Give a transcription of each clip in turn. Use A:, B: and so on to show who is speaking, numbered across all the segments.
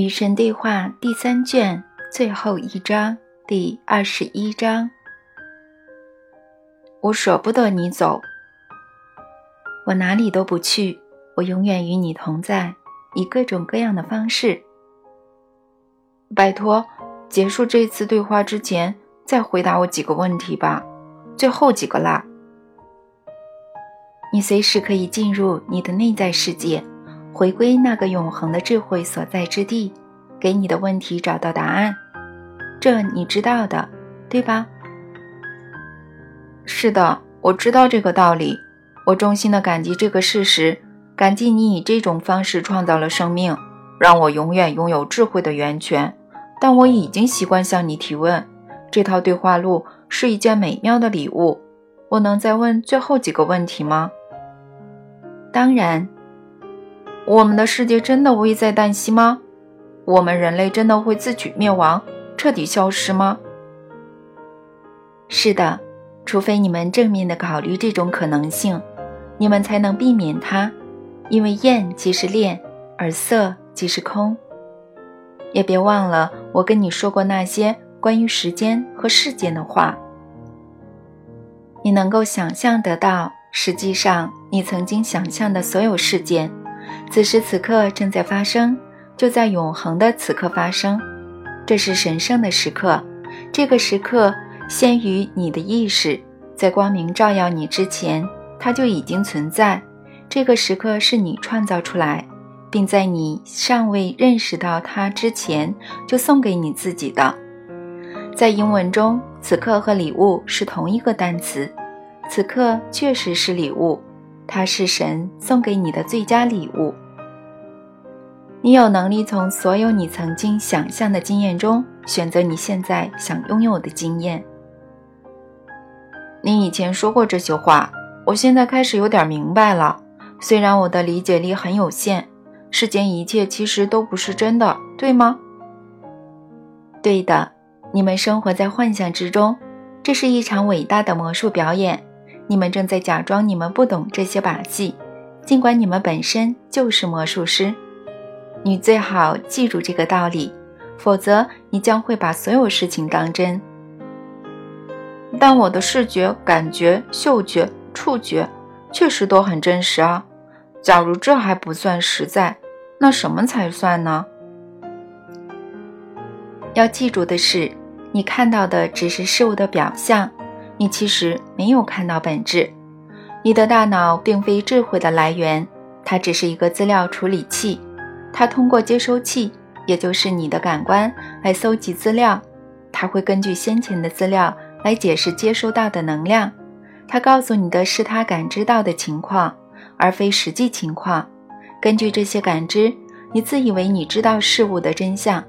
A: 与神对话第三卷最后一章第二十一章。我舍不得你走，我哪里都不去，我永远与你同在，以各种各样的方式。拜托，结束这次对话之前，再回答我几个问题吧，最后几个啦。你随时可以进入你的内在世界。回归那个永恒的智慧所在之地，给你的问题找到答案，这你知道的，对吧？是的，我知道这个道理。我衷心的感激这个事实，感激你以这种方式创造了生命，让我永远拥有智慧的源泉。但我已经习惯向你提问，这套对话录是一件美妙的礼物。我能再问最后几个问题吗？当然。我们的世界真的危在旦夕吗？我们人类真的会自取灭亡，彻底消失吗？是的，除非你们正面的考虑这种可能性，你们才能避免它。因为焰即是炼，而色即是空。也别忘了我跟你说过那些关于时间和事件的话。你能够想象得到，实际上你曾经想象的所有事件。此时此刻正在发生，就在永恒的此刻发生。这是神圣的时刻，这个时刻先于你的意识，在光明照耀你之前，它就已经存在。这个时刻是你创造出来，并在你尚未认识到它之前就送给你自己的。在英文中，此刻和礼物是同一个单词。此刻确实是礼物。它是神送给你的最佳礼物。你有能力从所有你曾经想象的经验中选择你现在想拥有的经验。你以前说过这些话，我现在开始有点明白了。虽然我的理解力很有限，世间一切其实都不是真的，对吗？对的，你们生活在幻想之中，这是一场伟大的魔术表演。你们正在假装你们不懂这些把戏，尽管你们本身就是魔术师。你最好记住这个道理，否则你将会把所有事情当真。但我的视觉、感觉、嗅觉、触觉确实都很真实啊。假如这还不算实在，那什么才算呢？要记住的是，你看到的只是事物的表象。你其实没有看到本质，你的大脑并非智慧的来源，它只是一个资料处理器，它通过接收器，也就是你的感官来搜集资料，它会根据先前的资料来解释接收到的能量，它告诉你的是它感知到的情况，而非实际情况。根据这些感知，你自以为你知道事物的真相，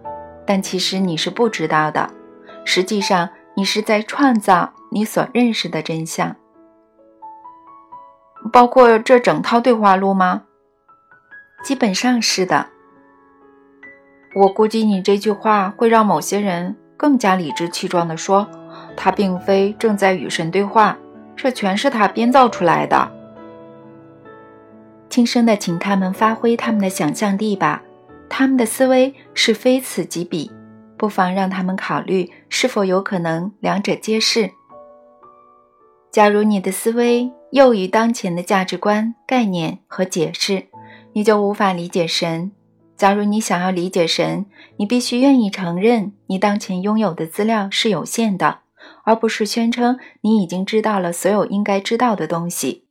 A: 但其实你是不知道的，实际上你是在创造。你所认识的真相，包括这整套对话录吗？基本上是的。我估计你这句话会让某些人更加理直气壮地说，他并非正在与神对话，这全是他编造出来的。轻声的请他们发挥他们的想象力吧，他们的思维是非此即彼，不妨让他们考虑是否有可能两者皆是。假如你的思维囿于当前的价值观、概念和解释，你就无法理解神。假如你想要理解神，你必须愿意承认你当前拥有的资料是有限的，而不是宣称你已经知道了所有应该知道的东西。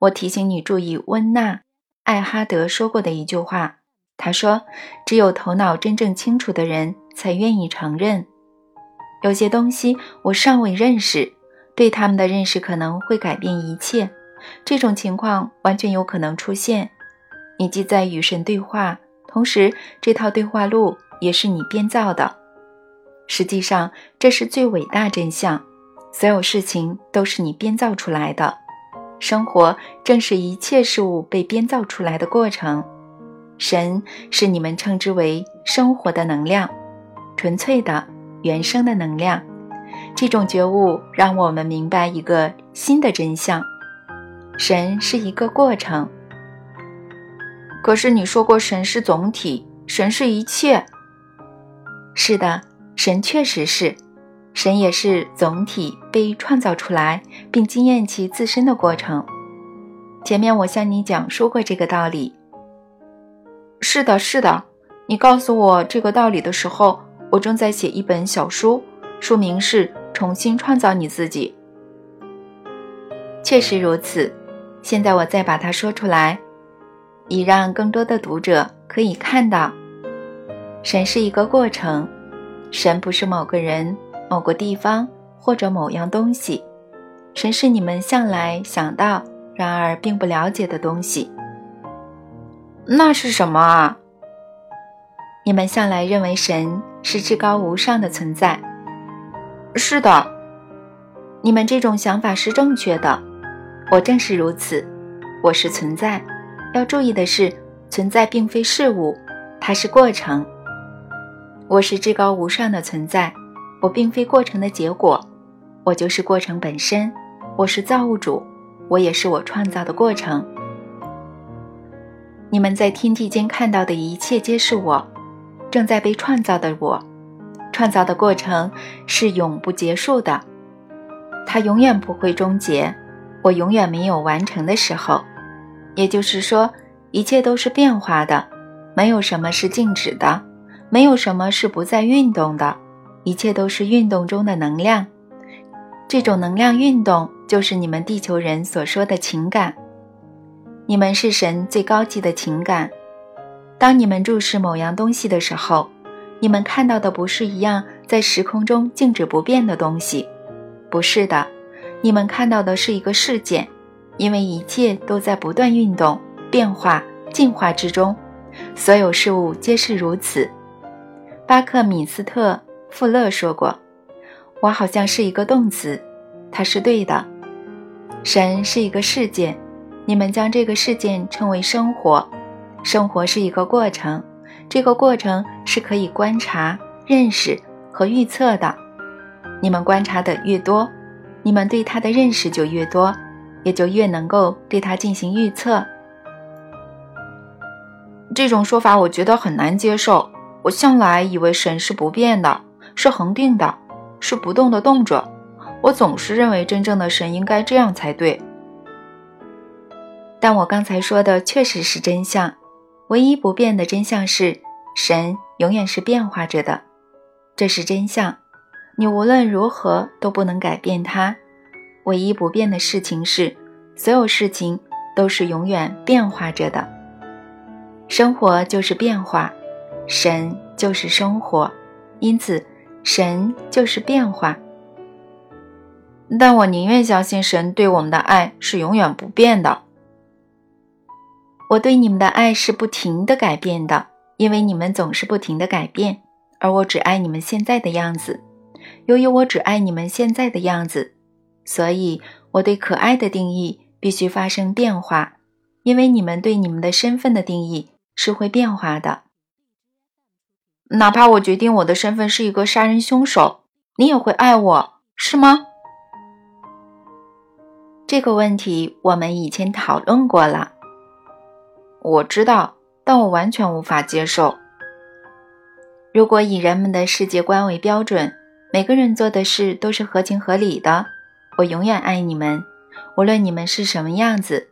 A: 我提醒你注意温纳·艾哈德说过的一句话，他说：“只有头脑真正清楚的人才愿意承认，有些东西我尚未认识。”对他们的认识可能会改变一切，这种情况完全有可能出现。你既在与神对话，同时这套对话录也是你编造的。实际上，这是最伟大真相：所有事情都是你编造出来的。生活正是一切事物被编造出来的过程。神是你们称之为生活的能量，纯粹的、原生的能量。这种觉悟让我们明白一个新的真相：神是一个过程。可是你说过，神是总体，神是一切。是的，神确实是，神也是总体被创造出来并经验其自身的过程。前面我向你讲述过这个道理。
B: 是的，是的，你告诉我这个道理的时候，我正在写一本小书，书名是《重新创造你自己》。
A: 确实如此，现在我再把它说出来，以让更多的读者可以看到，神是一个过程，神不是某个人、某个地方或者某样东西，神是你们向来想到，然而并不了解的东西。
B: 那是什么啊？
A: 你们向来认为神是至高无上的存在。
B: 是的，
A: 你们这种想法是正确的。我正是如此，我是存在。要注意的是，存在并非事物，它是过程。我是至高无上的存在，我并非过程的结果，我就是过程本身。我是造物主，我也是我创造的过程。你们在天地间看到的一切，皆是我，正在被创造的我。创造的过程是永不结束的，它永远不会终结。我永远没有完成的时候，也就是说，一切都是变化的，没有什么是静止的，没有什么是不再运动的，一切都是运动中的能量。这种能量运动就是你们地球人所说的情感。你们是神最高级的情感。当你们注视某样东西的时候，你们看到的不是一样在时空中静止不变的东西，不是的。你们看到的是一个事件，因为一切都在不断运动、变化、进化之中，所有事物皆是如此。巴克米斯特·富勒说过：“我好像是一个动词。”他是对的。神是一个事件，你们将这个事件称为生活。生活是一个过程，这个过程是可以观察、认识和预测的。你们观察的越多，你们对它的认识就越多，也就越能够对他进行预测。
B: 这种说法我觉得很难接受。我向来以为神是不变的，是恒定的，是不动的动着。我总是认为真正的神应该这样才对。
A: 但我刚才说的确实是真相。唯一不变的真相是，神永远是变化着的，这是真相。你无论如何都不能改变它。唯一不变的事情是，所有事情都是永远变化着的。生活就是变化，神就是生活，因此神就是变化。
B: 但我宁愿相信神对我们的爱是永远不变的。
A: 我对你们的爱是不停的改变的，因为你们总是不停的改变，而我只爱你们现在的样子。由于我只爱你们现在的样子，所以我对可爱的定义必须发生变化，因为你们对你们的身份的定义是会变化的。
B: 哪怕我决定我的身份是一个杀人凶手，你也会爱我，是吗？
A: 这个问题我们以前讨论过了。
B: 我知道，但我完全无法接受。
A: 如果以人们的世界观为标准。每个人做的事都是合情合理的。我永远爱你们，无论你们是什么样子，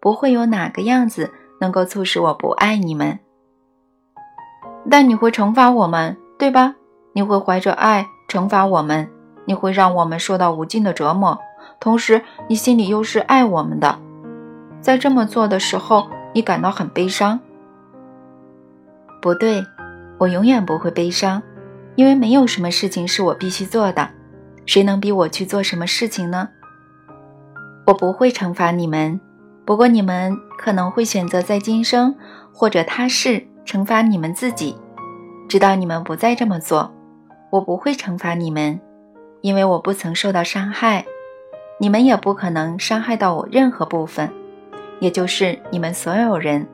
A: 不会有哪个样子能够促使我不爱你们。
B: 但你会惩罚我们，对吧？你会怀着爱惩罚我们，你会让我们受到无尽的折磨，同时你心里又是爱我们的。在这么做的时候，你感到很悲伤。
A: 不对，我永远不会悲伤。因为没有什么事情是我必须做的，谁能逼我去做什么事情呢？我不会惩罚你们，不过你们可能会选择在今生或者他世惩罚你们自己，直到你们不再这么做。我不会惩罚你们，因为我不曾受到伤害，你们也不可能伤害到我任何部分，也就是你们所有人。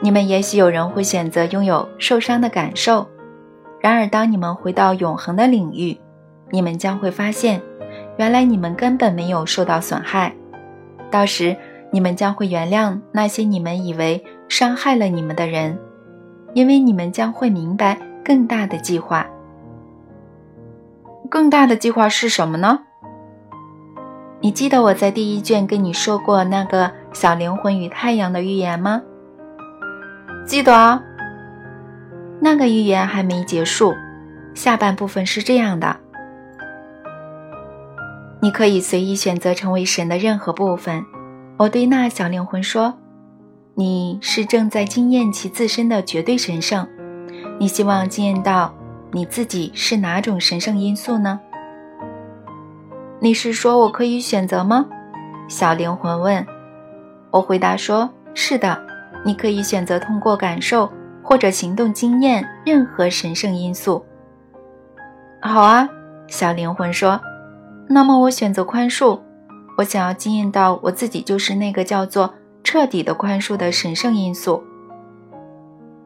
A: 你们也许有人会选择拥有受伤的感受。然而，当你们回到永恒的领域，你们将会发现，原来你们根本没有受到损害。到时，你们将会原谅那些你们以为伤害了你们的人，因为你们将会明白更大的计划。
B: 更大的计划是什么呢？
A: 你记得我在第一卷跟你说过那个小灵魂与太阳的预言吗？
B: 记得啊。
A: 那个预言还没结束，下半部分是这样的：你可以随意选择成为神的任何部分。我对那小灵魂说：“你是正在经验其自身的绝对神圣。你希望经验到你自己是哪种神圣因素呢？”
B: 你是说我可以选择吗？
A: 小灵魂问。
B: 我回答说：“是的，你可以选择通过感受或者行动经验任何神圣因素。”
A: 好啊，小灵魂说。那么我选择宽恕。我想要经验到我自己就是那个叫做彻底的宽恕的神圣因素。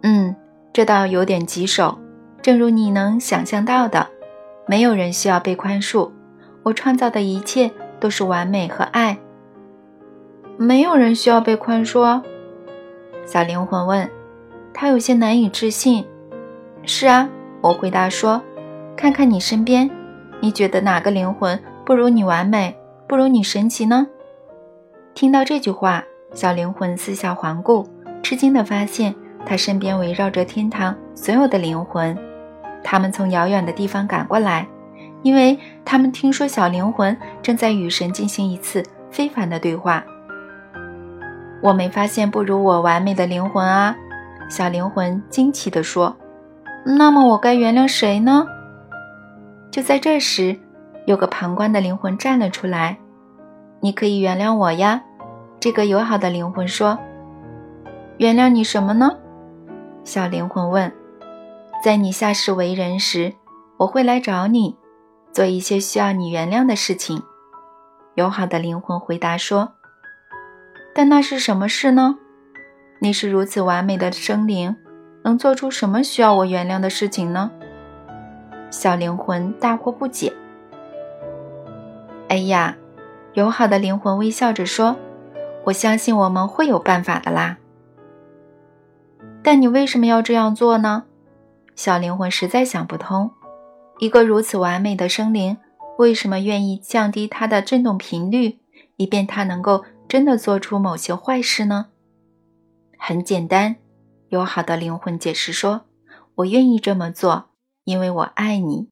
A: 嗯，这倒有点棘手。正如你能想象到的，没有人需要被宽恕。我创造的一切都是完美和爱。
B: 没有人需要被宽恕。
A: 小灵魂问，他有些难以置信。
B: 是啊，我回答说，看看你身边，你觉得哪个灵魂不如你完美，不如你神奇呢？
A: 听到这句话，小灵魂四下环顾，吃惊地发现他身边围绕着天堂所有的灵魂，他们从遥远的地方赶过来。因为他们听说小灵魂正在与神进行一次非凡的对话，我没发现不如我完美的灵魂啊！小灵魂惊奇地说：“
B: 那么我该原谅谁呢？”
A: 就在这时，有个旁观的灵魂站了出来：“你可以原谅我呀！”这个友好的灵魂说：“
B: 原谅你什么呢？”
A: 小灵魂问：“在你下世为人时，我会来找你。”做一些需要你原谅的事情，友好的灵魂回答说：“
B: 但那是什么事呢？
A: 你是如此完美的生灵，能做出什么需要我原谅的事情呢？”小灵魂大惑不解。哎呀，友好的灵魂微笑着说：“我相信我们会有办法的啦。”
B: 但你为什么要这样做呢？
A: 小灵魂实在想不通。一个如此完美的生灵，为什么愿意降低它的振动频率，以便它能够真的做出某些坏事呢？很简单，友好的灵魂解释说：“我愿意这么做，因为我爱你。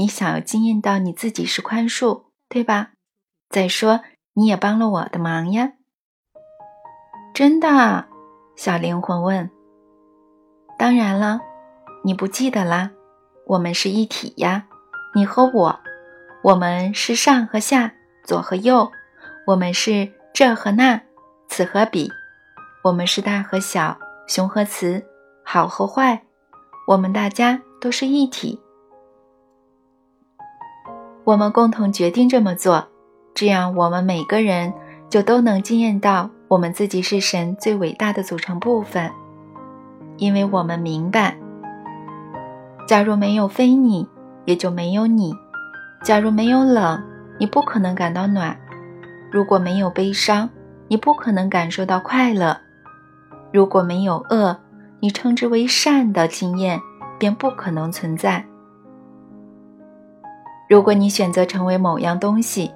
A: 你想要惊艳到你自己是宽恕，对吧？再说，你也帮了我的忙呀。”
B: 真的？
A: 小灵魂问。“当然了，你不记得啦？”我们是一体呀，你和我，我们是上和下，左和右，我们是这和那，此和彼，我们是大和小，雄和雌，好和坏，我们大家都是一体。我们共同决定这么做，这样我们每个人就都能惊艳到我们自己是神最伟大的组成部分，因为我们明白。假如没有非你，也就没有你；假如没有冷，你不可能感到暖；如果没有悲伤，你不可能感受到快乐；如果没有恶，你称之为善的经验便不可能存在。如果你选择成为某样东西，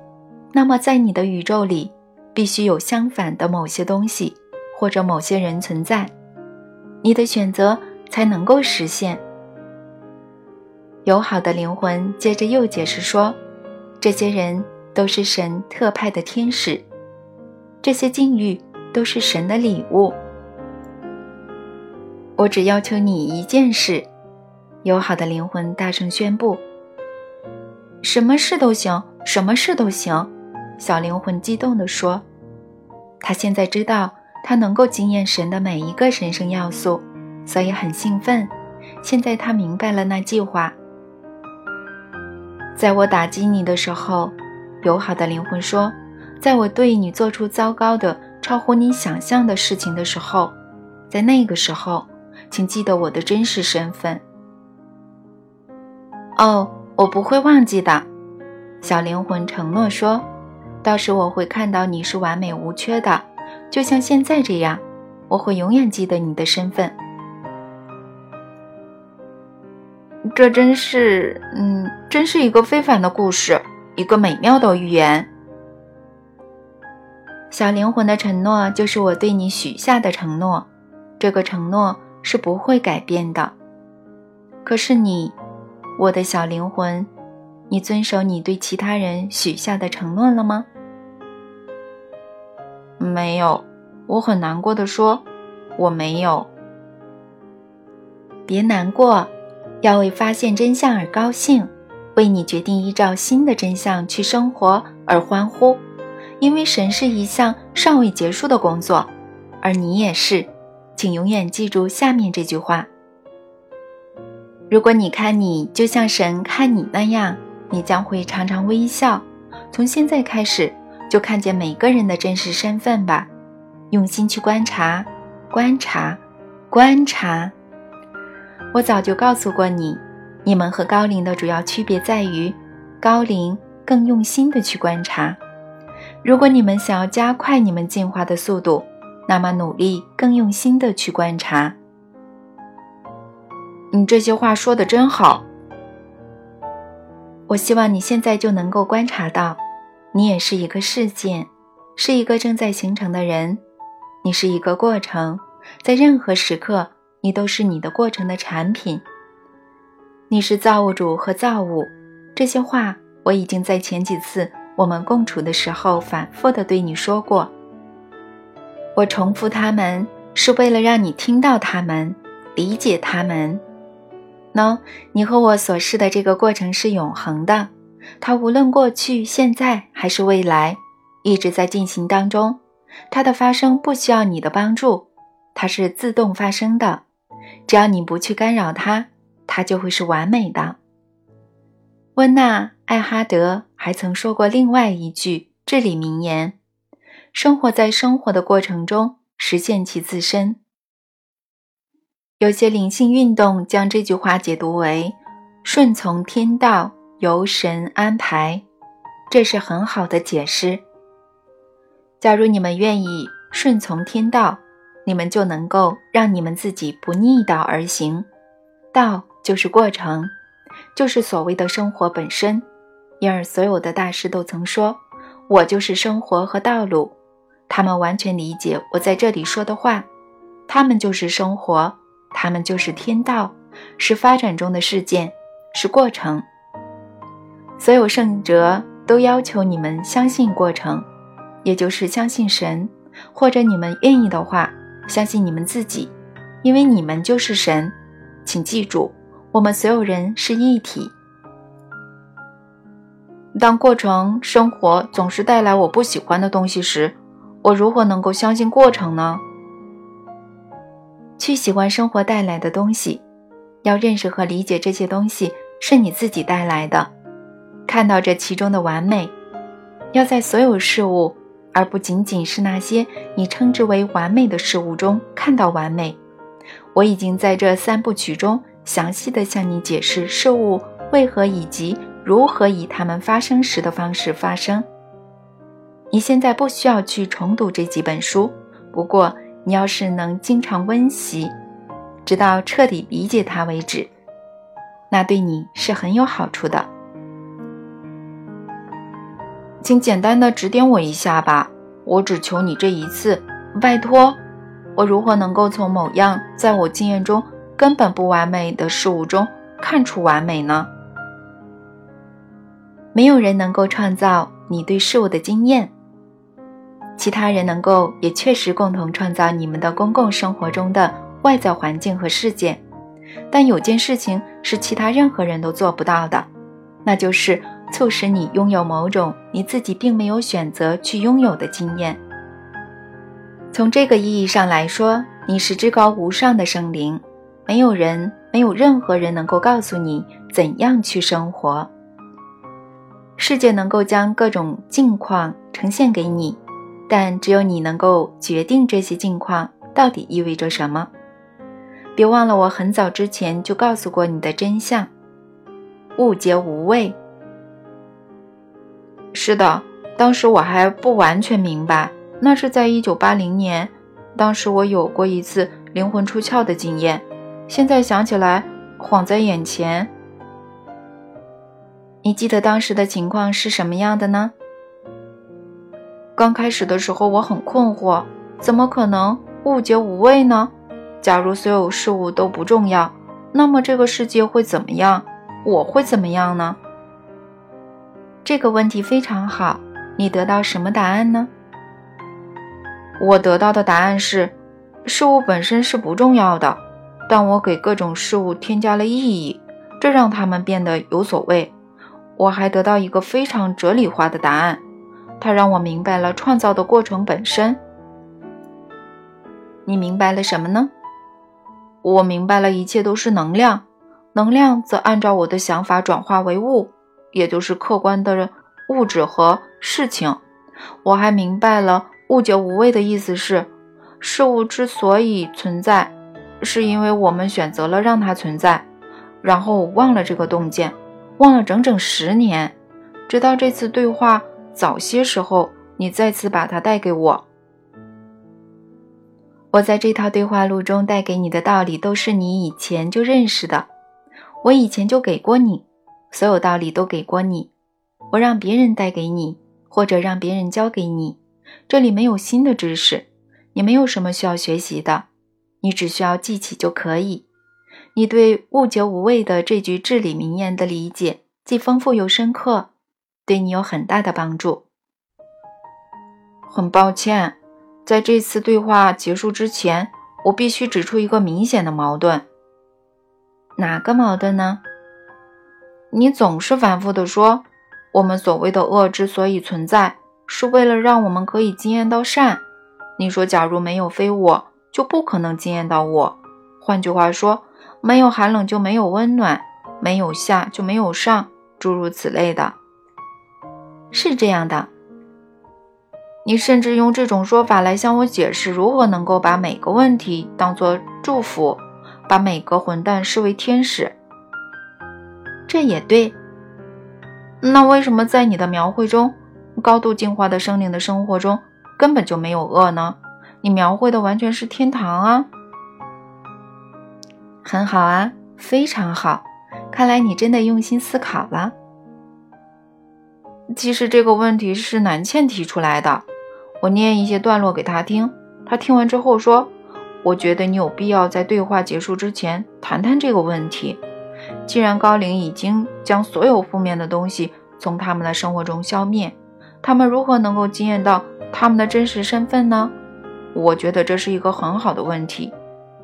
A: 那么在你的宇宙里必须有相反的某些东西或者某些人存在，你的选择才能够实现。友好的灵魂接着又解释说：“这些人都是神特派的天使，这些境遇都是神的礼物。我只要求你一件事。”友好的灵魂大声宣布：“
B: 什么事都行，什么事都行。”
A: 小灵魂激动地说：“他现在知道他能够惊艳神的每一个神圣要素，所以很兴奋。现在他明白了那计划。”在我打击你的时候，友好的灵魂说：“在我对你做出糟糕的、超乎你想象的事情的时候，在那个时候，请记得我的真实身份。”
B: 哦，我不会忘记的，
A: 小灵魂承诺说：“到时我会看到你是完美无缺的，就像现在这样。我会永远记得你的身份。”
B: 这真是，嗯，真是一个非凡的故事，一个美妙的寓言。
A: 小灵魂的承诺就是我对你许下的承诺，这个承诺是不会改变的。可是你，我的小灵魂，你遵守你对其他人许下的承诺了吗？
B: 没有，我很难过的说，我没有。
A: 别难过，要为发现真相而高兴，为你决定依照新的真相去生活而欢呼，因为神是一项尚未结束的工作，而你也是。请永远记住下面这句话：如果你看你就像神看你那样，你将会常常微笑。从现在开始，就看见每个人的真实身份吧，用心去观察，观察，观察。我早就告诉过你，你们和高龄的主要区别在于，高龄更用心的去观察。如果你们想要加快你们进化的速度，那么努力更用心的去观察。
B: 你这些话说的真好。
A: 我希望你现在就能够观察到，你也是一个事件，是一个正在形成的人，你是一个过程，在任何时刻。你都是你的过程的产品。你是造物主和造物，这些话我已经在前几次我们共处的时候反复的对你说过。我重复他们，是为了让你听到他们，理解他们。喏，你和我所示的这个过程是永恒的，它无论过去、现在还是未来，一直在进行当中。它的发生不需要你的帮助，它是自动发生的。只要你不去干扰它，它就会是完美的。温娜·艾哈德还曾说过另外一句至理名言：“生活在生活的过程中，实现其自身。”有些灵性运动将这句话解读为“顺从天道，由神安排”，这是很好的解释。假如你们愿意顺从天道，你们就能够让你们自己不逆道而行，道就是过程，就是所谓的生活本身。因而，所有的大师都曾说：“我就是生活和道路。”他们完全理解我在这里说的话。他们就是生活，他们就是天道，是发展中的事件，是过程。所有圣哲都要求你们相信过程，也就是相信神，或者你们愿意的话。相信你们自己，因为你们就是神。请记住，我们所有人是一体。
B: 当过程生活总是带来我不喜欢的东西时，我如何能够相信过程呢？
A: 去喜欢生活带来的东西，要认识和理解这些东西是你自己带来的，看到这其中的完美，要在所有事物。而不仅仅是那些你称之为完美的事物中看到完美。我已经在这三部曲中详细的向你解释事物为何以及如何以它们发生时的方式发生。你现在不需要去重读这几本书，不过你要是能经常温习，直到彻底理解它为止，那对你是很有好处的。
B: 请简单的指点我一下吧，我只求你这一次，拜托。我如何能够从某样在我经验中根本不完美的事物中看出完美呢？
A: 没有人能够创造你对事物的经验，其他人能够也确实共同创造你们的公共生活中的外在环境和事件，但有件事情是其他任何人都做不到的，那就是。促使你拥有某种你自己并没有选择去拥有的经验。从这个意义上来说，你是至高无上的生灵。没有人，没有任何人能够告诉你怎样去生活。世界能够将各种境况呈现给你，但只有你能够决定这些境况到底意味着什么。别忘了，我很早之前就告诉过你的真相：误解无畏。
B: 是的，当时我还不完全明白，那是在一九八零年，当时我有过一次灵魂出窍的经验，现在想起来，晃在眼前，
A: 你记得当时的情况是什么样的呢？
B: 刚开始的时候我很困惑，怎么可能误解无味呢？假如所有事物都不重要，那么这个世界会怎么样？我会怎么样呢？
A: 这个问题非常好，你得到什么答案呢？
B: 我得到的答案是，事物本身是不重要的，但我给各种事物添加了意义，这让它们变得有所谓。我还得到一个非常哲理化的答案，它让我明白了创造的过程本身。
A: 你明白了什么呢？
B: 我明白了一切都是能量，能量则按照我的想法转化为物，也就是客观的物质和事情。我还明白了物皆无畏的意思是，事物之所以存在，是因为我们选择了让它存在。然后我忘了这个洞见。忘了整整十年，直到这次对话早些时候，你再次把它带给我。
A: 我在这套对话录中带给你的道理，都是你以前就认识的。我以前就给过你，所有道理都给过你。我让别人带给你，或者让别人教给你。这里没有新的知识，你没有什么需要学习的，你只需要记起就可以。你对“物皆无畏”的这句至理名言的理解，既丰富又深刻，对你有很大的帮助。
B: 很抱歉，在这次对话结束之前，我必须指出一个明显的矛盾。
A: 哪个矛盾呢？
B: 你总是反复地说，我们所谓的恶之所以存在，是为了让我们可以经验到善。你说，假如没有非我，就不可能经验到我。换句话说。没有寒冷就没有温暖，没有下就没有上，诸如此类的，
A: 是这样的。
B: 你甚至用这种说法来向我解释如何能够把每个问题当作祝福，把每个混蛋视为天使。
A: 这也对。
B: 那为什么在你的描绘中，高度进化的生灵的生活中根本就没有恶呢？你描绘的完全是天堂啊！
A: 很好啊，非常好。看来你真的用心思考了。
B: 其实这个问题是南茜提出来的，我念一些段落给他听。他听完之后说：“我觉得你有必要在对话结束之前谈谈这个问题。既然高龄已经将所有负面的东西从他们的生活中消灭，他们如何能够惊艳到他们的真实身份呢？我觉得这是一个很好的问题。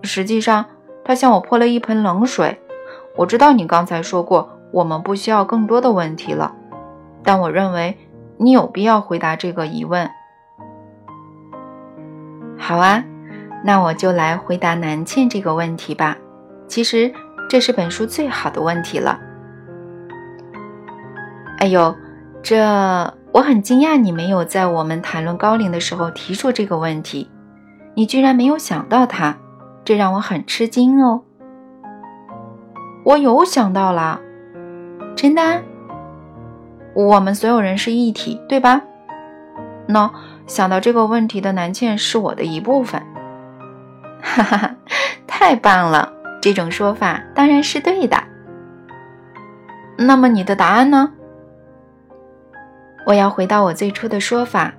B: 实际上。”他向我泼了一盆冷水。我知道你刚才说过，我们不需要更多的问题了，但我认为你有必要回答这个疑问。
A: 好啊，那我就来回答南茜这个问题吧。其实这是本书最好的问题了。哎呦，这我很惊讶，你没有在我们谈论高龄的时候提出这个问题，你居然没有想到它。这让我很吃惊哦！
B: 我有想到了，
A: 真的，
B: 我们所有人是一体，对吧？那想到这个问题的南茜是我的一部分，
A: 哈哈哈，太棒了！这种说法当然是对的。
B: 那么你的答案呢？
A: 我要回到我最初的说法：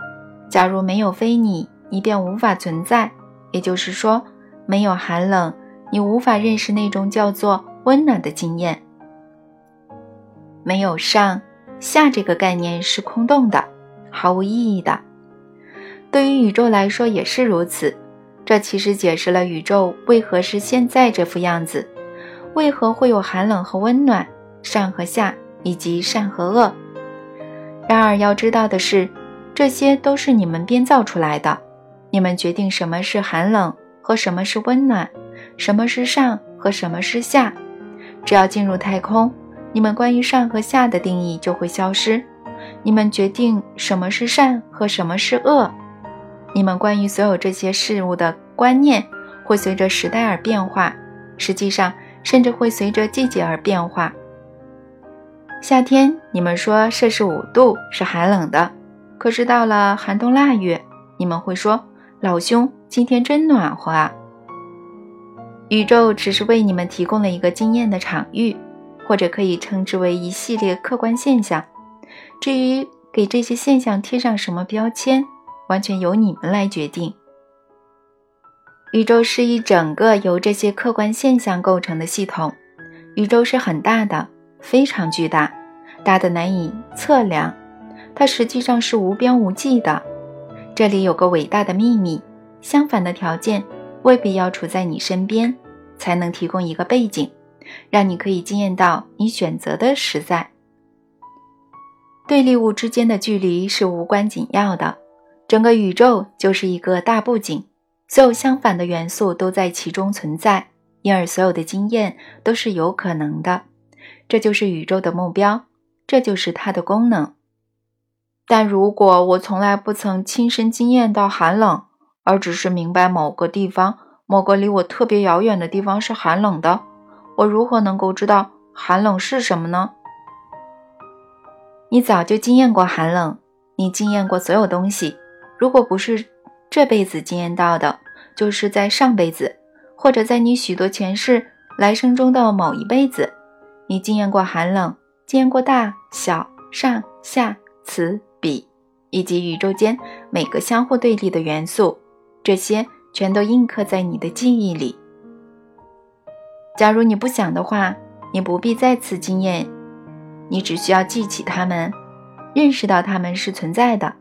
A: 假如没有非你，你便无法存在。也就是说。没有寒冷，你无法认识那种叫做温暖的经验。没有上下这个概念是空洞的，毫无意义的。对于宇宙来说也是如此。这其实解释了宇宙为何是现在这副样子，为何会有寒冷和温暖、上和下以及善和恶。然而要知道的是，这些都是你们编造出来的。你们决定什么是寒冷。和什么是温暖，什么是上和什么是下？只要进入太空，你们关于上和下的定义就会消失。你们决定什么是善和什么是恶。你们关于所有这些事物的观念会随着时代而变化，实际上甚至会随着季节而变化。夏天，你们说摄氏五度是寒冷的，可是到了寒冬腊月，你们会说。老兄，今天真暖和啊！宇宙只是为你们提供了一个惊艳的场域，或者可以称之为一系列客观现象。至于给这些现象贴上什么标签，完全由你们来决定。宇宙是一整个由这些客观现象构成的系统。宇宙是很大的，非常巨大，大的难以测量。它实际上是无边无际的。这里有个伟大的秘密：相反的条件未必要处在你身边，才能提供一个背景，让你可以惊艳到你选择的实在。对立物之间的距离是无关紧要的，整个宇宙就是一个大布景，所有相反的元素都在其中存在，因而所有的经验都是有可能的。这就是宇宙的目标，这就是它的功能。但如果我从来不曾亲身经验到寒冷，而只是明白某个地方、某个离我特别遥远的地方是寒冷的，我如何能够知道寒冷是什么呢？你早就经验过寒冷，你经验过所有东西。如果不是这辈子经验到的，就是在上辈子，或者在你许多前世来生中的某一辈子，你经验过寒冷，经验过大小、上下、此彼，以及宇宙间每个相互对立的元素，这些全都印刻在你的记忆里。假如你不想的话，你不必再次经验。你只需要记起它们，认识到它们是存在的，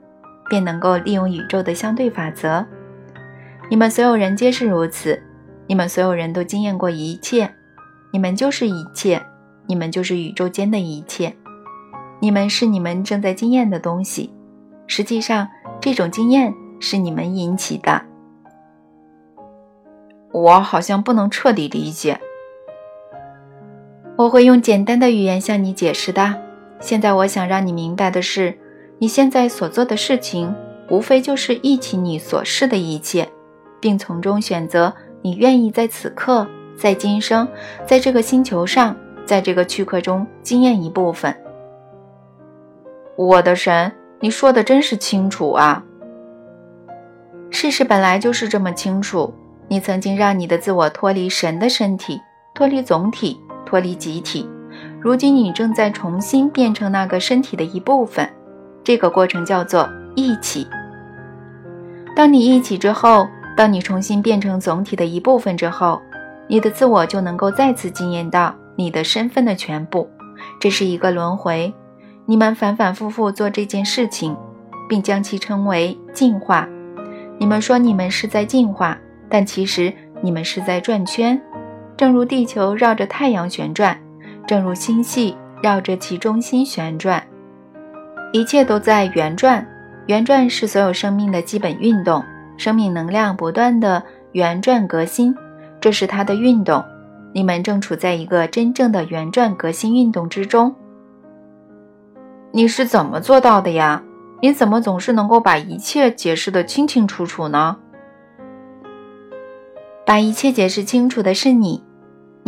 A: 便能够利用宇宙的相对法则。你们所有人皆是如此，你们所有人都经验过一切，你们就是一切，你们就是宇宙间的一切，你们是你们正在经验的东西。实际上，这种经验是你们引起的。
B: 我好像不能彻底理解。
A: 我会用简单的语言向你解释的。现在我想让你明白的是，你现在所做的事情，无非就是忆起你所示的一切，并从中选择你愿意在此刻、在今生、在这个星球上、在这个躯壳中经验一部分。
B: 我的神，你说的真是清楚啊！
A: 事实本来就是这么清楚。你曾经让你的自我脱离神的身体，脱离总体。脱离集体，如今你正在重新变成那个身体的一部分，这个过程叫做一起。当你一起之后，当你重新变成总体的一部分之后，你的自我就能够再次经验到你的身份的全部。这是一个轮回，你们反反复复做这件事情，并将其称为进化。你们说你们是在进化，但其实你们是在转圈。正如地球绕着太阳旋转，正如星系绕着其中心旋转，一切都在圆转。圆转是所有生命的基本运动，生命能量不断的圆转革新，这是它的运动。你们正处在一个真正的圆转革新运动之中。
B: 你是怎么做到的呀？你怎么总是能够把一切解释得清清楚楚呢？
A: 把一切解释清楚的是你。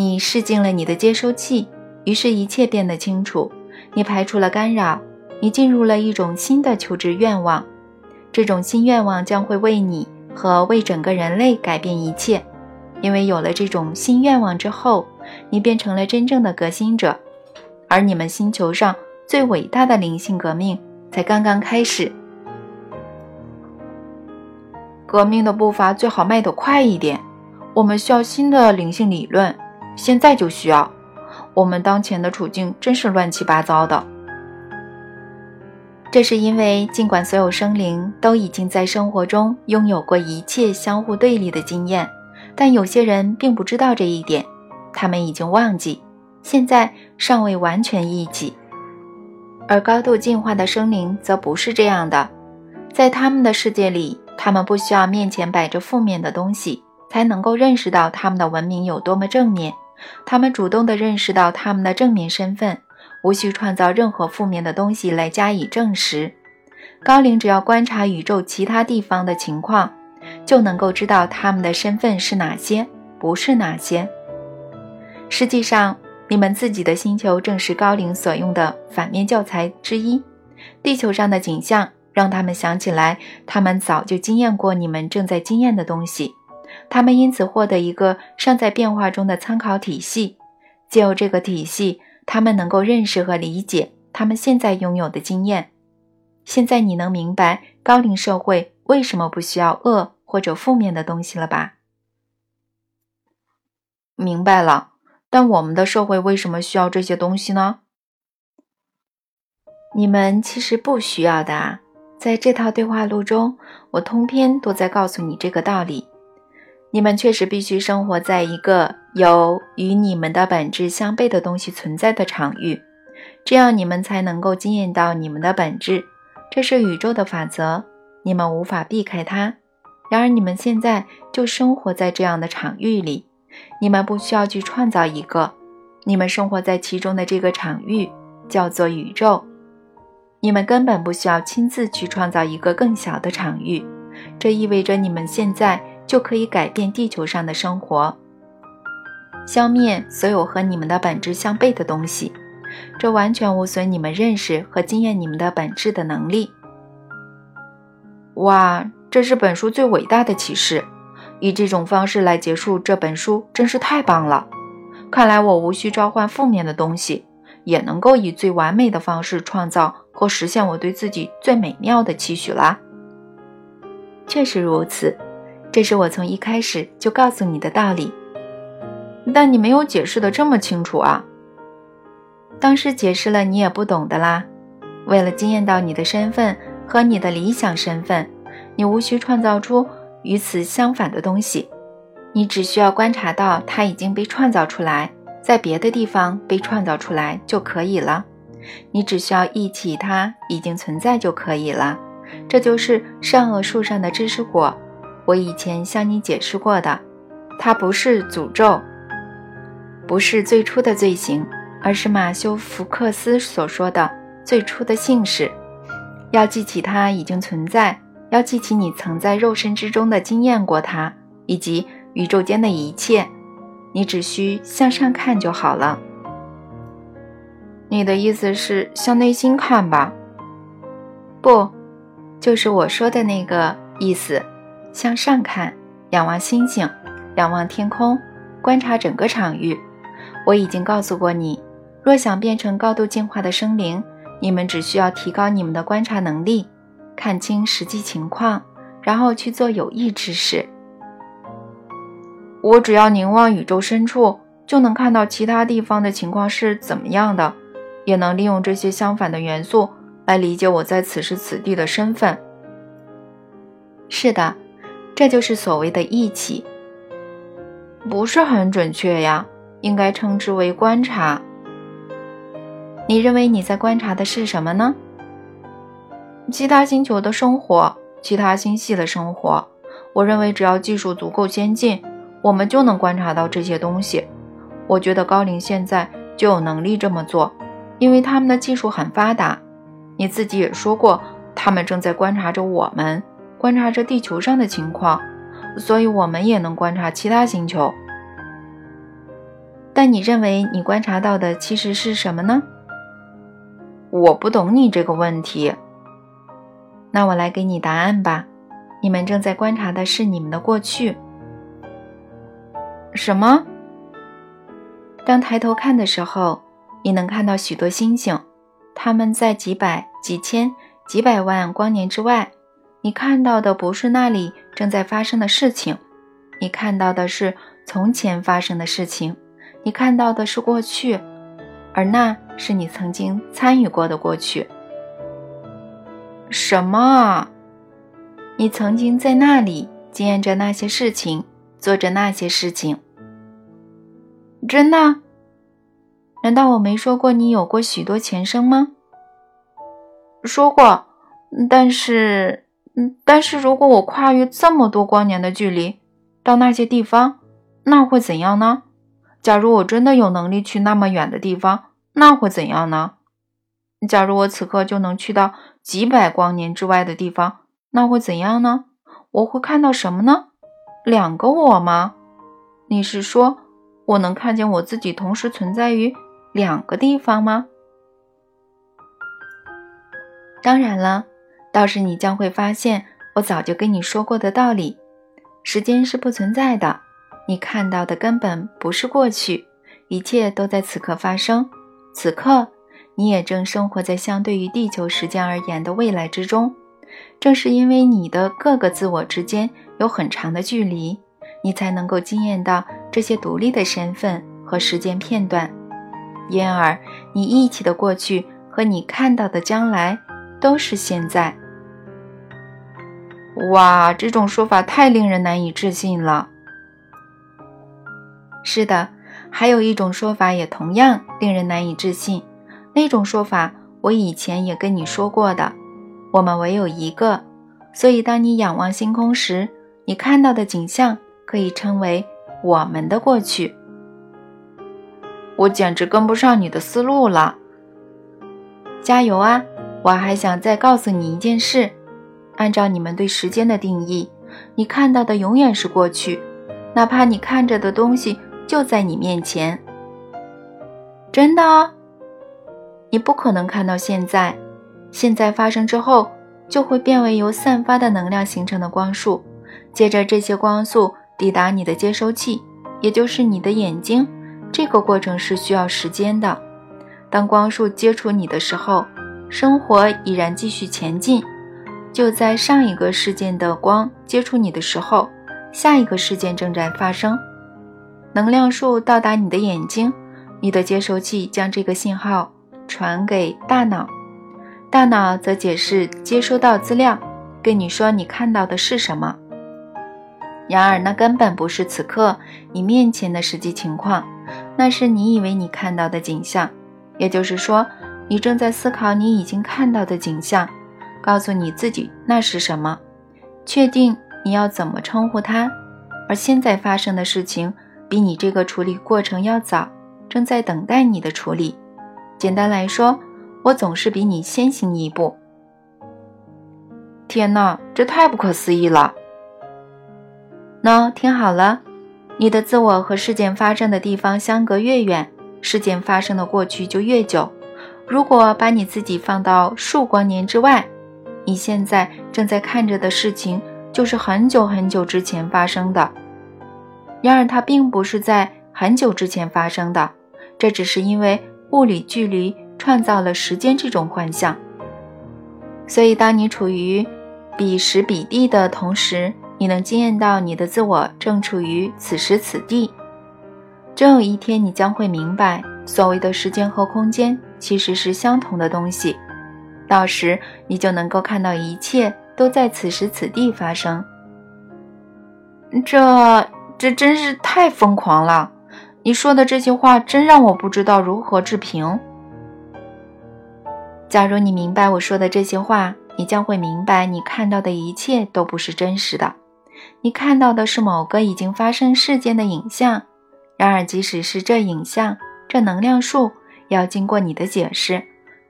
A: 你试进了你的接收器，于是，一切变得清楚。你排除了干扰，你进入了一种新的求知愿望。这种新愿望将会为你和为整个人类改变一切，因为有了这种新愿望之后，你变成了真正的革新者。而你们星球上最伟大的灵性革命才刚刚开始。
B: 革命的步伐最好迈得快一点。我们需要新的灵性理论。现在就需要。我们当前的处境真是乱七八糟的。
A: 这是因为，尽管所有生灵都已经在生活中拥有过一切相互对立的经验，但有些人并不知道这一点。他们已经忘记，现在尚未完全忆起。而高度进化的生灵则不是这样的，在他们的世界里，他们不需要面前摆着负面的东西，才能够认识到他们的文明有多么正面。他们主动地认识到他们的正面身份，无需创造任何负面的东西来加以证实。高龄只要观察宇宙其他地方的情况，就能够知道他们的身份是哪些，不是哪些。实际上，你们自己的星球正是高龄所用的反面教材之一。地球上的景象让他们想起来，他们早就经验过你们正在经验的东西。他们因此获得一个尚在变化中的参考体系，借由这个体系，他们能够认识和理解他们现在拥有的经验。现在你能明白高龄社会为什么不需要恶或者负面的东西了吧？
B: 明白了。但我们的社会为什么需要这些东西呢？
A: 你们其实不需要的啊。在这套对话录中，我通篇都在告诉你这个道理。你们确实必须生活在一个有与你们的本质相悖的东西存在的场域，这样你们才能够经验到你们的本质。这是宇宙的法则，你们无法避开它。然而，你们现在就生活在这样的场域里，你们不需要去创造一个，你们生活在其中的这个场域叫做宇宙。你们根本不需要亲自去创造一个更小的场域，这意味着你们现在就可以改变地球上的生活，消灭所有和你们的本质相悖的东西。这完全无损你们认识和经验你们的本质的能力。
B: 哇，这是本书最伟大的启示！以这种方式来结束这本书真是太棒了。看来我无需召唤负面的东西，也能够以最完美的方式创造和实现我对自己最美妙的期许啦。
A: 确实如此，这是我从一开始就告诉你的道理。
B: 但你没有解释的这么清楚啊。
A: 当时解释了，你也不懂的啦。为了惊艳到你的身份和你的理想身份，你无需创造出与此相反的东西，你只需要观察到它已经被创造出来，在别的地方被创造出来就可以了。你只需要忆起它已经存在就可以了。这就是善恶树上的知识果，我以前向你解释过的。它不是诅咒，不是最初的罪行。而是马修·福克斯所说的最初的姓氏，要记起它已经存在，要记起你曾在肉身之中的经验过它，以及宇宙间的一切。你只需向上看就好了。
B: 你的意思是向内心看吧？
A: 不，就是我说的那个意思。向上看，仰望星星，仰望天空，观察整个场域。我已经告诉过你。若想变成高度进化的生灵，你们只需要提高你们的观察能力，看清实际情况，然后去做有益之事。
B: 我只要凝望宇宙深处，就能看到其他地方的情况是怎么样的，也能利用这些相反的元素来理解我在此时此地的身份。
A: 是的，这就是所谓的义气。
B: 不是很准确呀，应该称之为观察。
A: 你认为你在观察的是什么呢？
B: 其他星球的生活，其他星系的生活。我认为只要技术足够先进，我们就能观察到这些东西。我觉得高龄现在就有能力这么做，因为他们的技术很发达。你自己也说过，他们正在观察着我们，观察着地球上的情况，所以我们也能观察其他星球。
A: 但你认为你观察到的其实是什么呢？
B: 我不懂你这个问题，
A: 那我来给你答案吧。你们正在观察的是你们的过去。
B: 什么？
A: 当抬头看的时候，你能看到许多星星，它们在几百、几千、几百万光年之外。你看到的不是那里正在发生的事情，你看到的是从前发生的事情，你看到的是过去。而那是你曾经参与过的过去。
B: 什么？
A: 你曾经在那里经验着那些事情，做着那些事情。
B: 真的？
A: 难道我没说过你有过许多前生吗？
B: 说过。但是，嗯但是如果我跨越这么多光年的距离到那些地方，那会怎样呢？假如我真的有能力去那么远的地方，那会怎样呢？假如我此刻就能去到几百光年之外的地方，那会怎样呢？我会看到什么呢？两个我吗？你是说我能看见我自己同时存在于两个地方吗？
A: 当然了，到时你将会发现我早就跟你说过的道理：时间是不存在的。你看到的根本不是过去，一切都在此刻发生，此刻，你也正生活在相对于地球时间而言的未来之中。正是因为你的各个自我之间有很长的距离，你才能够惊艳到这些独立的身份和时间片段，因而你一起的过去和你看到的将来都是现在。
B: 哇，这种说法太令人难以置信了。
A: 是的，还有一种说法也同样令人难以置信。那种说法我以前也跟你说过的。我们唯有一个，所以当你仰望星空时，你看到的景象可以称为我们的过去。
B: 我简直跟不上你的思路了。
A: 加油啊！我还想再告诉你一件事：按照你们对时间的定义，你看到的永远是过去，哪怕你看着的东西就在你面前。
B: 真的？
A: 你不可能看到现在。现在发生之后，就会变为由散发的能量形成的光束，接着这些光束抵达你的接收器，也就是你的眼睛。这个过程是需要时间的。当光束接触你的时候，生活已然继续前进。就在上一个事件的光接触你的时候，下一个事件正在发生。能量束到达你的眼睛，你的接收器将这个信号传给大脑。大脑则解释接收到资料，跟你说你看到的是什么。然而，那根本不是此刻你面前的实际情况，那是你以为你看到的景象。也就是说，你正在思考你已经看到的景象，告诉你自己那是什么，确定你要怎么称呼它。而现在发生的事情比你这个处理过程要早，正在等待你的处理。简单来说。我总是比你先行一步。
B: 天哪，这太不可思议了！
A: 喏，听好了，你的自我和事件发生的地方相隔越远，事件发生的过去就越久。如果把你自己放到数光年之外，你现在正在看着的事情就是很久很久之前发生的。然而，它并不是在很久之前发生的，这只是因为物理距离。创造了时间这种幻象，所以当你处于彼时彼地的同时，你能惊艳到你的自我正处于此时此地。终有一天，你将会明白，所谓的时间和空间其实是相同的东西。到时，你就能够看到一切都在此时此地发生。
B: 这这真是太疯狂了！你说的这些话，真让我不知道如何置评。
A: 假如你明白我说的这些话，你将会明白，你看到的一切都不是真实的。你看到的是某个已经发生事件的影像。然而，即使是这影像，这能量数要经过你的解释。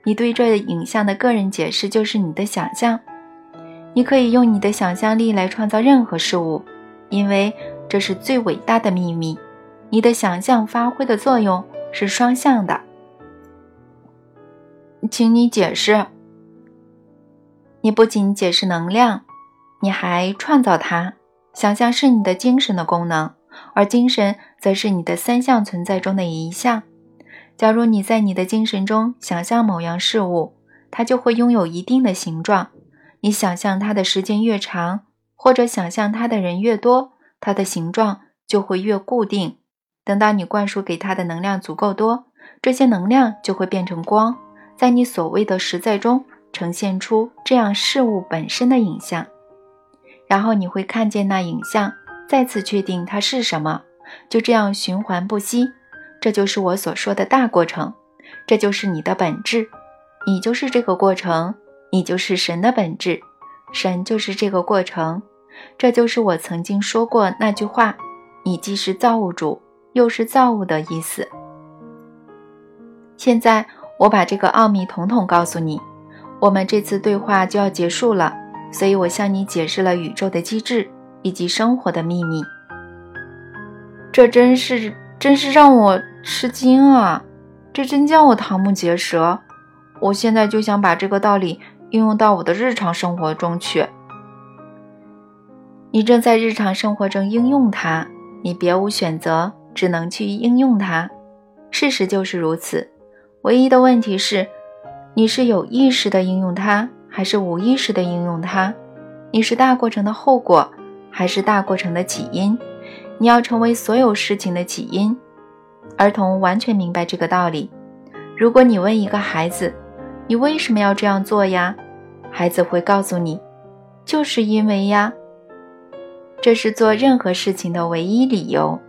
A: 你对这影像的个人解释就是你的想象。你可以用你的想象力来创造任何事物，因为这是最伟大的秘密。你的想象发挥的作用是双向的。
B: 请你解释。
A: 你不仅解释能量，你还创造它。想象是你的精神的功能，而精神则是你的三项存在中的一项。假如你在你的精神中想象某样事物，它就会拥有一定的形状。你想象它的时间越长，或者想象它的人越多，它的形状就会越固定。等到你灌输给它的能量足够多，这些能量就会变成光。在你所谓的实在中呈现出这样事物本身的影像，然后你会看见那影像，再次确定它是什么，就这样循环不息。这就是我所说的大过程，这就是你的本质，你就是这个过程，你就是神的本质，神就是这个过程。这就是我曾经说过那句话：“你既是造物主，又是造物的意思。”现在。我把这个奥秘统统告诉你，我们这次对话就要结束了，所以我向你解释了宇宙的机制以及生活的秘密。
B: 这真是真是让我吃惊啊！这真叫我瞠目结舌。我现在就想把这个道理应用到我的日常生活中去。
A: 你正在日常生活中应用它，你别无选择，只能去应用它。事实就是如此。唯一的问题是，你是有意识的应用它，还是无意识的应用它？你是大过程的后果，还是大过程的起因？你要成为所有事情的起因。儿童完全明白这个道理。如果你问一个孩子：“你为什么要这样做呀？”孩子会告诉你：“就是因为呀。”这是做任何事情的唯一理由。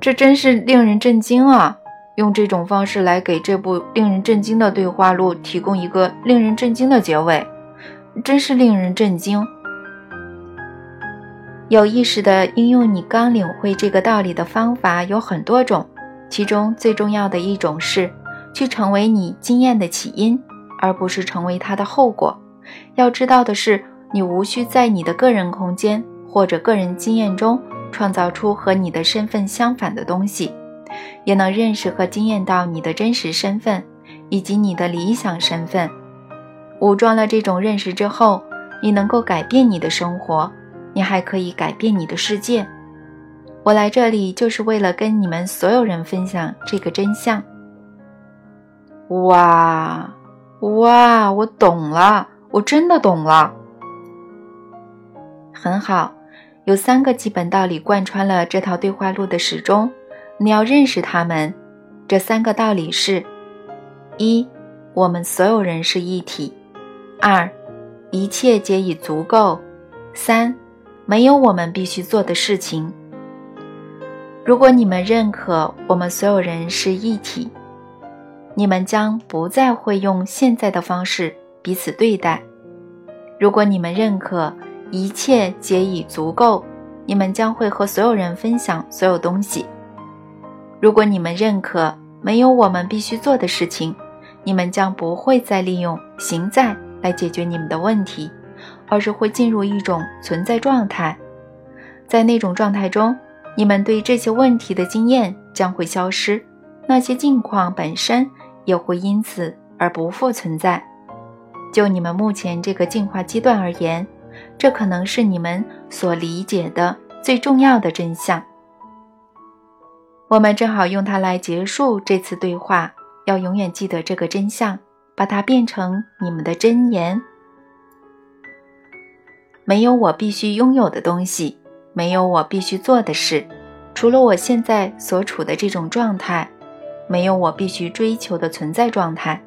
A: 这真是令人震惊啊！用这种方式来给这部令人震惊的对话录提供一个令人震惊的结尾，真是令人震惊。有意识的应用你刚领会这个道理的方法有很多种，其中最重要的一种是去成为你经验的起因，而不是成为它的后果。要知道的是，你无需在你的个人空间或者个人经验中。创造出和你的身份相反的东西，也能认识和经验到你的真实身份以及你的理想身份。武装了这种认识之后，你能够改变你的生活，你还可以改变你的世界。我来这里就是为了跟你们所有人分享这个真相。哇哇，我懂了，我真的懂了。很好。有三个基本道理贯穿了这套对话录的始终，你要认识它们。这三个道理是：一，我们所有人是一体；二，一切皆已足够；三，没有我们必须做的事情。如果你们认可我们所有人是一体，你们将不再会用现在的方式彼此对待。如果你们认可，一切皆已足够，你们将会和所有人分享所有东西。如果你们认可没有我们必须做的事情，你们将不会再利用行在来解决你们的问题，而是会进入一种存在状态。在那种状态中，你们对这些问题的经验将会消失，那些境况本身也会因此而不复存在。就你们目前这个进化阶段而言。这可能是你们所理解的最重要的真相。我们正好用它来结束这次对话。要永远记得这个真相，把它变成你们的真言。没有我必须拥有的东西，没有我必须做的事，除了我现在所处的这种状态，没有我必须追求的存在状态。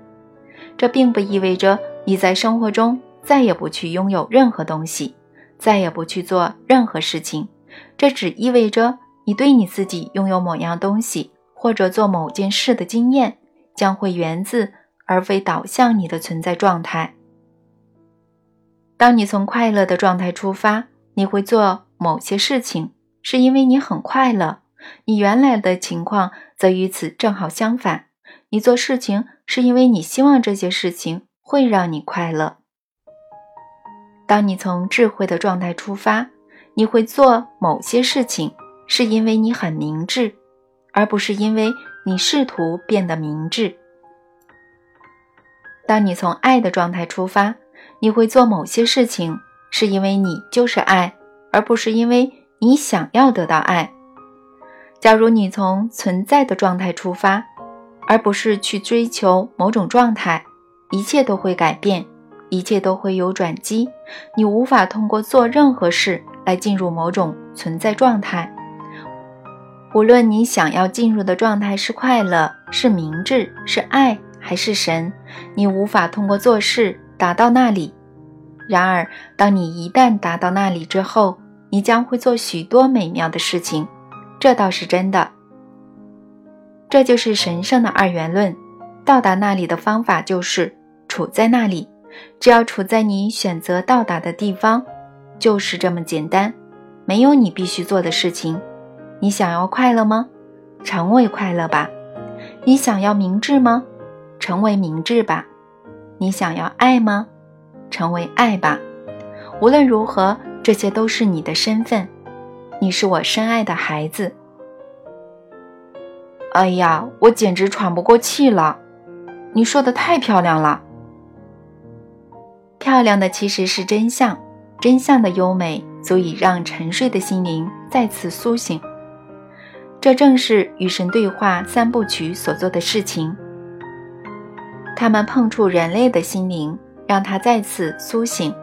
A: 这并不意味着你在生活中。再也不去拥有任何东西，再也不去做任何事情，这只意味着你对你自己拥有某样东西或者做某件事的经验将会源自而非导向你的存在状态。当你从快乐的状态出发，你会做某些事情，是因为你很快乐。你原来的情况则与此正好相反，你做事情是因为你希望这些事情会让你快乐。当你从智慧的状态出发，你会做某些事情，是因为你很明智，而不是因为你试图变得明智。当你从爱的状态出发，你会做某些事情，是因为你就是爱，而不是因为你想要得到爱。假如你从存在的状态出发，而不是去追求某种状态，一切都会改变。一切都会有转机，你无法通过做任何事来进入某种存在状态。无论你想要进入的状态是快乐、是明智、是爱还是神，你无法通过做事达到那里。然而，当你一旦达到那里之后，你将会做许多美妙的事情，这倒是真的。这就是神圣的二元论。到达那里的方法就是处在那里。只要处在你选择到达的地方，就是这么简单。没有你必须做的事情。你想要快乐吗？成为快乐吧。你想要明智吗？成为明智吧。你想要爱吗？成为爱吧。无论如何，这些都是你的身份。你是我深爱的孩子。哎呀，我简直喘不过气了。你说的太漂亮了。漂亮的其实是真相，真相的优美足以让沉睡的心灵再次苏醒。这正是与神对话三部曲所做的事情。他们碰触人类的心灵，让他再次苏醒。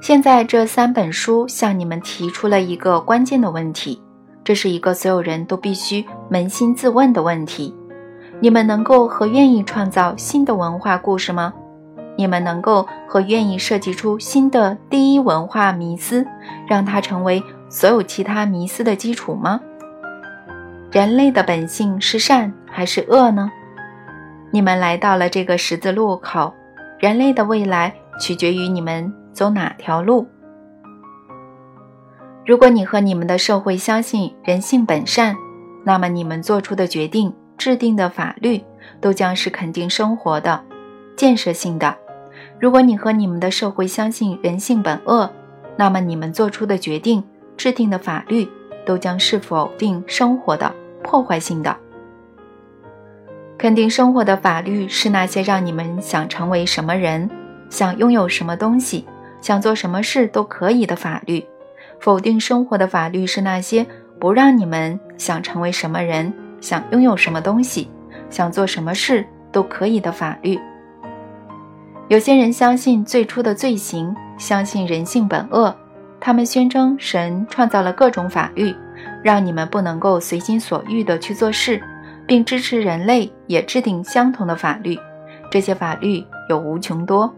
A: 现在这三本书向你们提出了一个关键的问题，这是一个所有人都必须扪心自问的问题：你们能够和愿意创造新的文化故事吗？你们能够和愿意设计出新的第一文化迷思，让它成为所有其他迷思的基础吗？人类的本性是善还是恶呢？你们来到了这个十字路口，人类的未来取决于你们走哪条路。如果你和你们的社会相信人性本善，那么你们做出的决定、制定的法律都将是肯定生活的、建设性的；如果你和你们的社会相信人性本恶，那么你们做出的决定、制定的法律都将是否定生活的。破坏性的，肯定生活的法律是那些让你们想成为什么人、想拥有什么东西、想做什么事都可以的法律；否定生活的法律是那些不让你们想成为什么人、想拥有什么东西、想做什么事都可以的法律。有些人相信最初的罪行，相信人性本恶，他们宣称神创造了各种法律。让你们不能够随心所欲地去做事，并支持人类也制定相同的法律。这些法律有无穷多。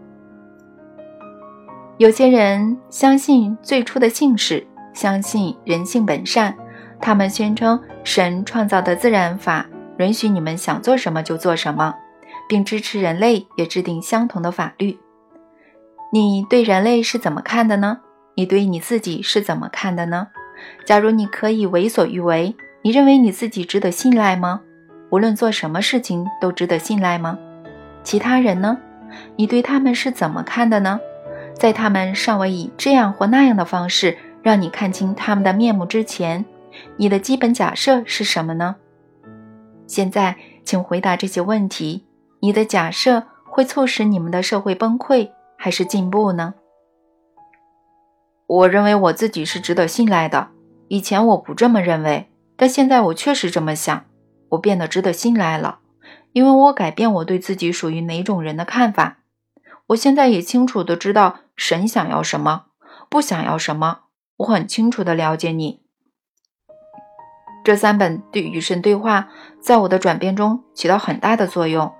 A: 有些人相信最初的姓氏，相信人性本善。他们宣称神创造的自然法允许你们想做什么就做什么，并支持人类也制定相同的法律。你对人类是怎么看的呢？你对你自己是怎么看的呢？假如你可以为所欲为，你认为你自己值得信赖吗？无论做什么事情都值得信赖吗？其他人呢？你对他们是怎么看的呢？在他们尚未以这样或那样的方式让你看清他们的面目之前，你的基本假设是什么呢？现在，请回答这些问题：你的假设会促使你们的社会崩溃还是进步呢？我认为我自己是值得信赖的。以前我不这么认为，但现在我确实这么想。我变得值得信赖了，因为我改变我对自己属于哪种人的看法。我现在也清楚的知道神想要什么，不想要什么。我很清楚的了解你。这三本对与神对话在我的转变中起到很大的作用，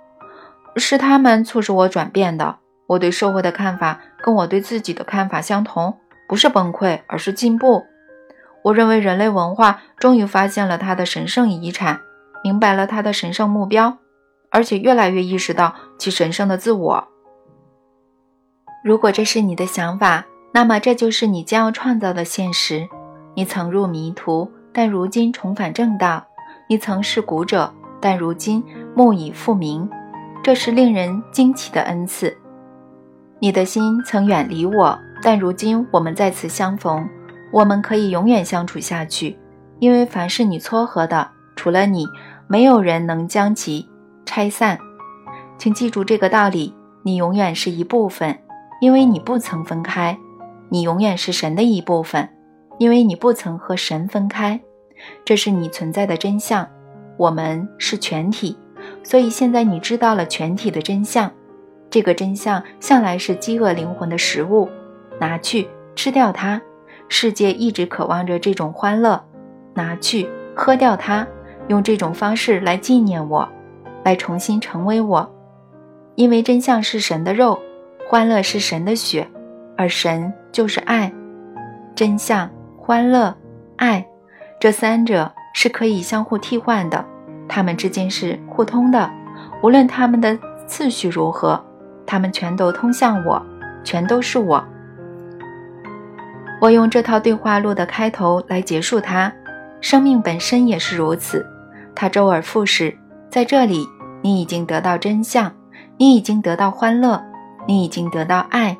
A: 是他们促使我转变的。我对社会的看法跟我对自己的看法相同。不是崩溃，而是进步。我认为人类文化终于发现了它的神圣遗产，明白了他的神圣目标，而且越来越意识到其神圣的自我。如果这是你的想法，那么这就是你将要创造的现实。你曾入迷途，但如今重返正道；你曾是古者，但如今目已复明。这是令人惊奇的恩赐。你的心曾远离我。但如今我们再次相逢，我们可以永远相处下去，因为凡是你撮合的，除了你，没有人能将其拆散。请记住这个道理：你永远是一部分，因为你不曾分开；你永远是神的一部分，因为你不曾和神分开。这是你存在的真相。我们是全体，所以现在你知道了全体的真相。这个真相向来是饥饿灵魂的食物。拿去吃掉它，世界一直渴望着这种欢乐。拿去喝掉它，用这种方式来纪念我，来重新成为我。因为真相是神的肉，欢乐是神的血，而神就是爱。真相、欢乐、爱，这三者是可以相互替换的，它们之间是互通的。无论它们的次序如何，它们全都通向我，全都是我。我用这套对话录的开头来结束它。生命本身也是如此，它周而复始。在这里，你已经得到真相，你已经得到欢乐，你已经得到爱。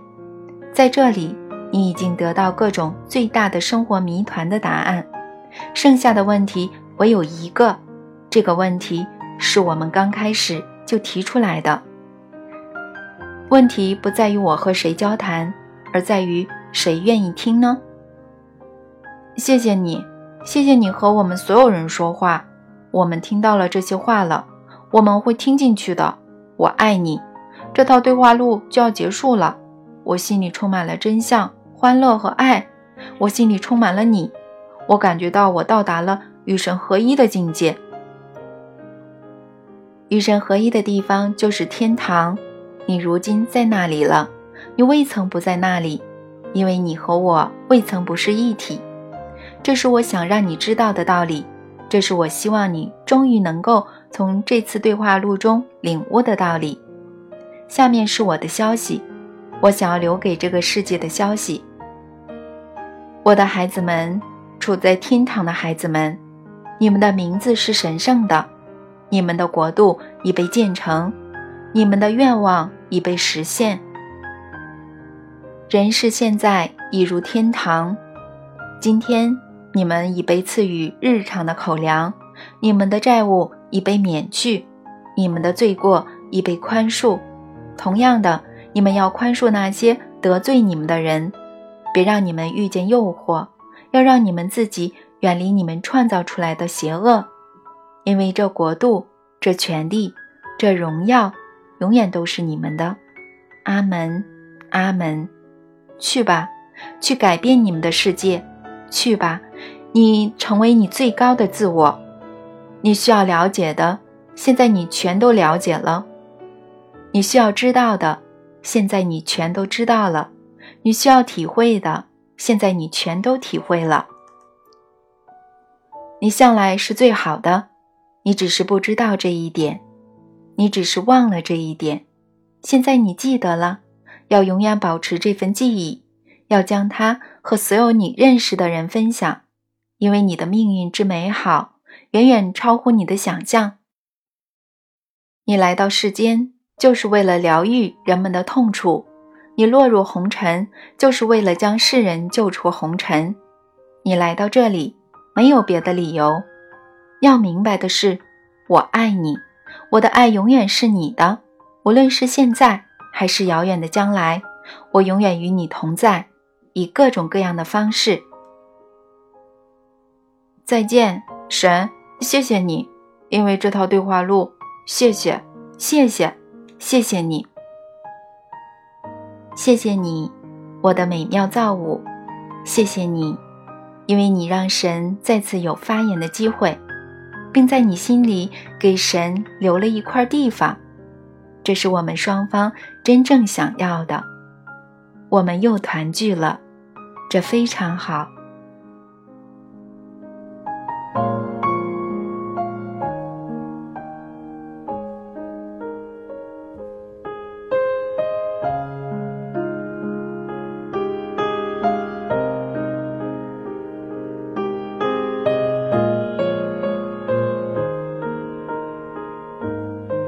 A: 在这里，你已经得到各种最大的生活谜团的答案。剩下的问题唯有一个，这个问题是我们刚开始就提出来的。问题不在于我和谁交谈，而在于。谁愿意听呢？谢谢你，
B: 谢谢你和我们所有人说话，我们听到了这些话了，我们会听进去的。我爱你。这套对话录就要结束了，我心里充满了真相、欢乐和爱，我心里充满了你，我感觉到我到达了与神合一的境界。
A: 与神合一的地方就是天堂，你如今在那里了，你未曾不在那里，因为你和我未曾不是一体。这是我想让你知道的道理，这是我希望你终于能够从这次对话录中领悟的道理。下面是我的消息，我想要留给这个世界的消息。我的孩子们，处在天堂的孩子们，你们的名字是神圣的。你们的国度已被建成，你们的愿望已被实现。人世现在已如天堂。今天你们已被赐予日常的口粮，你们的债务已被免去，你们的罪过已被宽恕。同样的，你们要宽恕那些得罪你们的人，别让你们遇见诱惑，要让你们自己远离你们创造出来的邪恶。因为这国度、这权力、这荣耀，永远都是你们的。阿门，阿门。去吧，去改变你们的世界。去吧，你成为你最高的自我。你需要了解的，现在你全都了解了；你需要知道的，现在你全都知道了；你需要体会的，现在你全都体会了。你向来是最好的。你只是不知道这一点，你只是忘了这一点。现在你记得了，要永远保持这份记忆，要将它和所有你认识的人分享，因为你的命运之美好远远超乎你的想象。你来到世间就是为了疗愈人们的痛楚，你落入红尘就是为了将世人救出红尘。你来到这里没有别的理由。要明白的是，我爱你，我的爱永远是你的，无论是现在还是遥远的将来，我永远与你同在，以各种各样的方式。
B: 再见，神，谢谢你，因为这套对话录，谢谢，谢谢，谢谢你，
A: 谢谢你，我的美妙造物，谢谢你，因为你让神再次有发言的机会。并在你心里给神留了一块地方，这是我们双方真正想要的。我们又团聚了，这非常好。